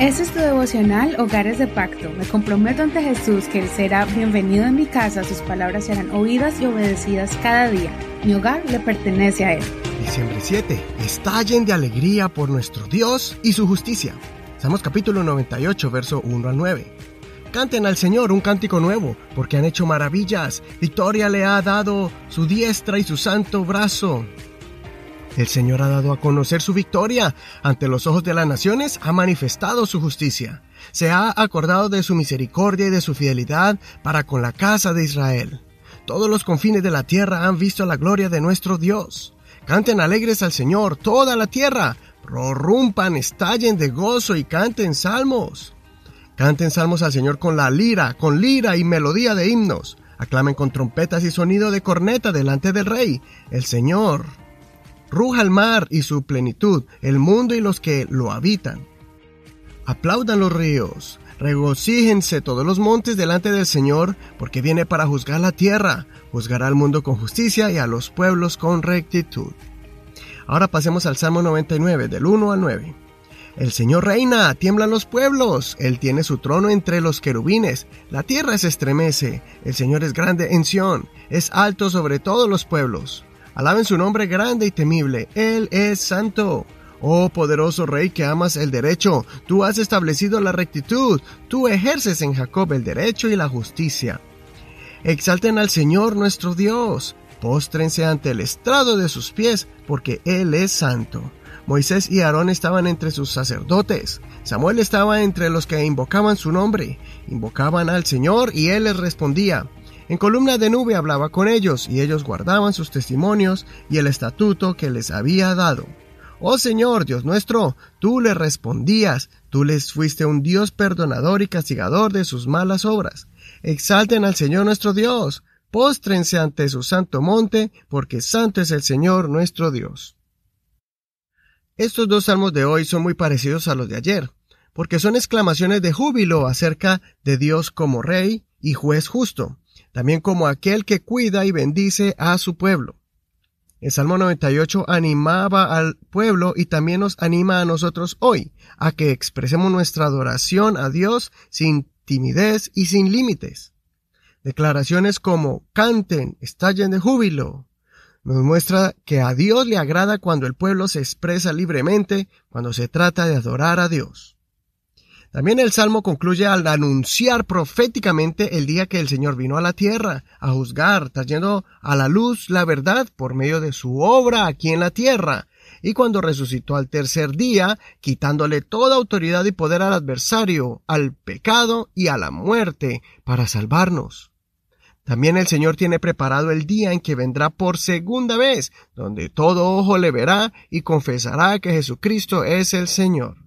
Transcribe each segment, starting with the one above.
Este es tu devocional Hogares de Pacto. Me comprometo ante Jesús que Él será bienvenido en mi casa, sus palabras serán oídas y obedecidas cada día. Mi hogar le pertenece a Él. Diciembre 7. Estallen de alegría por nuestro Dios y su justicia. Salmos capítulo 98, verso 1 al 9. Canten al Señor un cántico nuevo, porque han hecho maravillas. Victoria le ha dado su diestra y su santo brazo. El Señor ha dado a conocer su victoria. Ante los ojos de las naciones ha manifestado su justicia. Se ha acordado de su misericordia y de su fidelidad para con la casa de Israel. Todos los confines de la tierra han visto la gloria de nuestro Dios. Canten alegres al Señor, toda la tierra. Prorrumpan, estallen de gozo y canten salmos. Canten salmos al Señor con la lira, con lira y melodía de himnos. Aclamen con trompetas y sonido de corneta delante del Rey, el Señor, ruja el mar y su plenitud, el mundo y los que lo habitan. Aplaudan los ríos, regocíjense todos los montes delante del Señor, porque viene para juzgar la tierra, juzgará al mundo con justicia y a los pueblos con rectitud. Ahora pasemos al Salmo 99, del 1 al 9. El Señor reina, tiemblan los pueblos, Él tiene su trono entre los querubines, la tierra se estremece, el Señor es grande en Sión, es alto sobre todos los pueblos. Alaben su nombre grande y temible. Él es santo. Oh poderoso Rey que amas el derecho, tú has establecido la rectitud, tú ejerces en Jacob el derecho y la justicia. Exalten al Señor nuestro Dios, póstrense ante el estrado de sus pies, porque Él es santo. Moisés y Aarón estaban entre sus sacerdotes, Samuel estaba entre los que invocaban su nombre, invocaban al Señor y Él les respondía. En columna de nube hablaba con ellos, y ellos guardaban sus testimonios y el estatuto que les había dado. Oh Señor, Dios nuestro, tú les respondías, tú les fuiste un Dios perdonador y castigador de sus malas obras. Exalten al Señor nuestro Dios, póstrense ante su santo monte, porque santo es el Señor nuestro Dios. Estos dos salmos de hoy son muy parecidos a los de ayer, porque son exclamaciones de júbilo acerca de Dios como Rey y juez justo también como aquel que cuida y bendice a su pueblo. El Salmo 98 animaba al pueblo y también nos anima a nosotros hoy a que expresemos nuestra adoración a Dios sin timidez y sin límites. Declaraciones como canten, estallen de júbilo, nos muestra que a Dios le agrada cuando el pueblo se expresa libremente, cuando se trata de adorar a Dios. También el Salmo concluye al anunciar proféticamente el día que el Señor vino a la tierra, a juzgar, trayendo a la luz la verdad por medio de su obra aquí en la tierra, y cuando resucitó al tercer día, quitándole toda autoridad y poder al adversario, al pecado y a la muerte, para salvarnos. También el Señor tiene preparado el día en que vendrá por segunda vez, donde todo ojo le verá y confesará que Jesucristo es el Señor.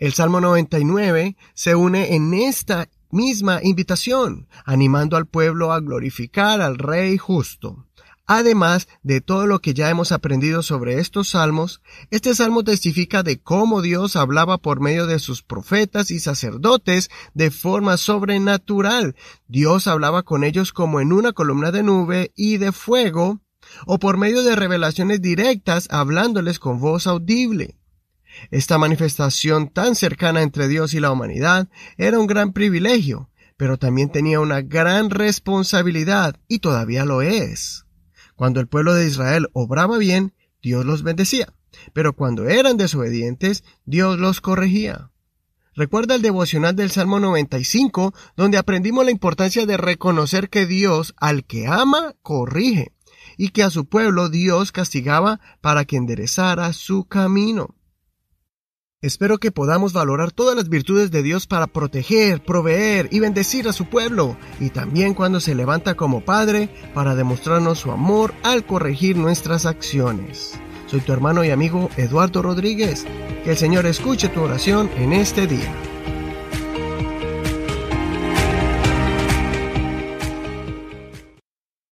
El Salmo 99 se une en esta misma invitación, animando al pueblo a glorificar al Rey justo. Además de todo lo que ya hemos aprendido sobre estos salmos, este salmo testifica de cómo Dios hablaba por medio de sus profetas y sacerdotes de forma sobrenatural. Dios hablaba con ellos como en una columna de nube y de fuego, o por medio de revelaciones directas hablándoles con voz audible. Esta manifestación tan cercana entre Dios y la humanidad era un gran privilegio, pero también tenía una gran responsabilidad y todavía lo es. Cuando el pueblo de Israel obraba bien, Dios los bendecía, pero cuando eran desobedientes, Dios los corregía. Recuerda el devocional del Salmo 95, donde aprendimos la importancia de reconocer que Dios al que ama, corrige, y que a su pueblo Dios castigaba para que enderezara su camino. Espero que podamos valorar todas las virtudes de Dios para proteger, proveer y bendecir a su pueblo, y también cuando se levanta como Padre para demostrarnos su amor al corregir nuestras acciones. Soy tu hermano y amigo Eduardo Rodríguez. Que el Señor escuche tu oración en este día.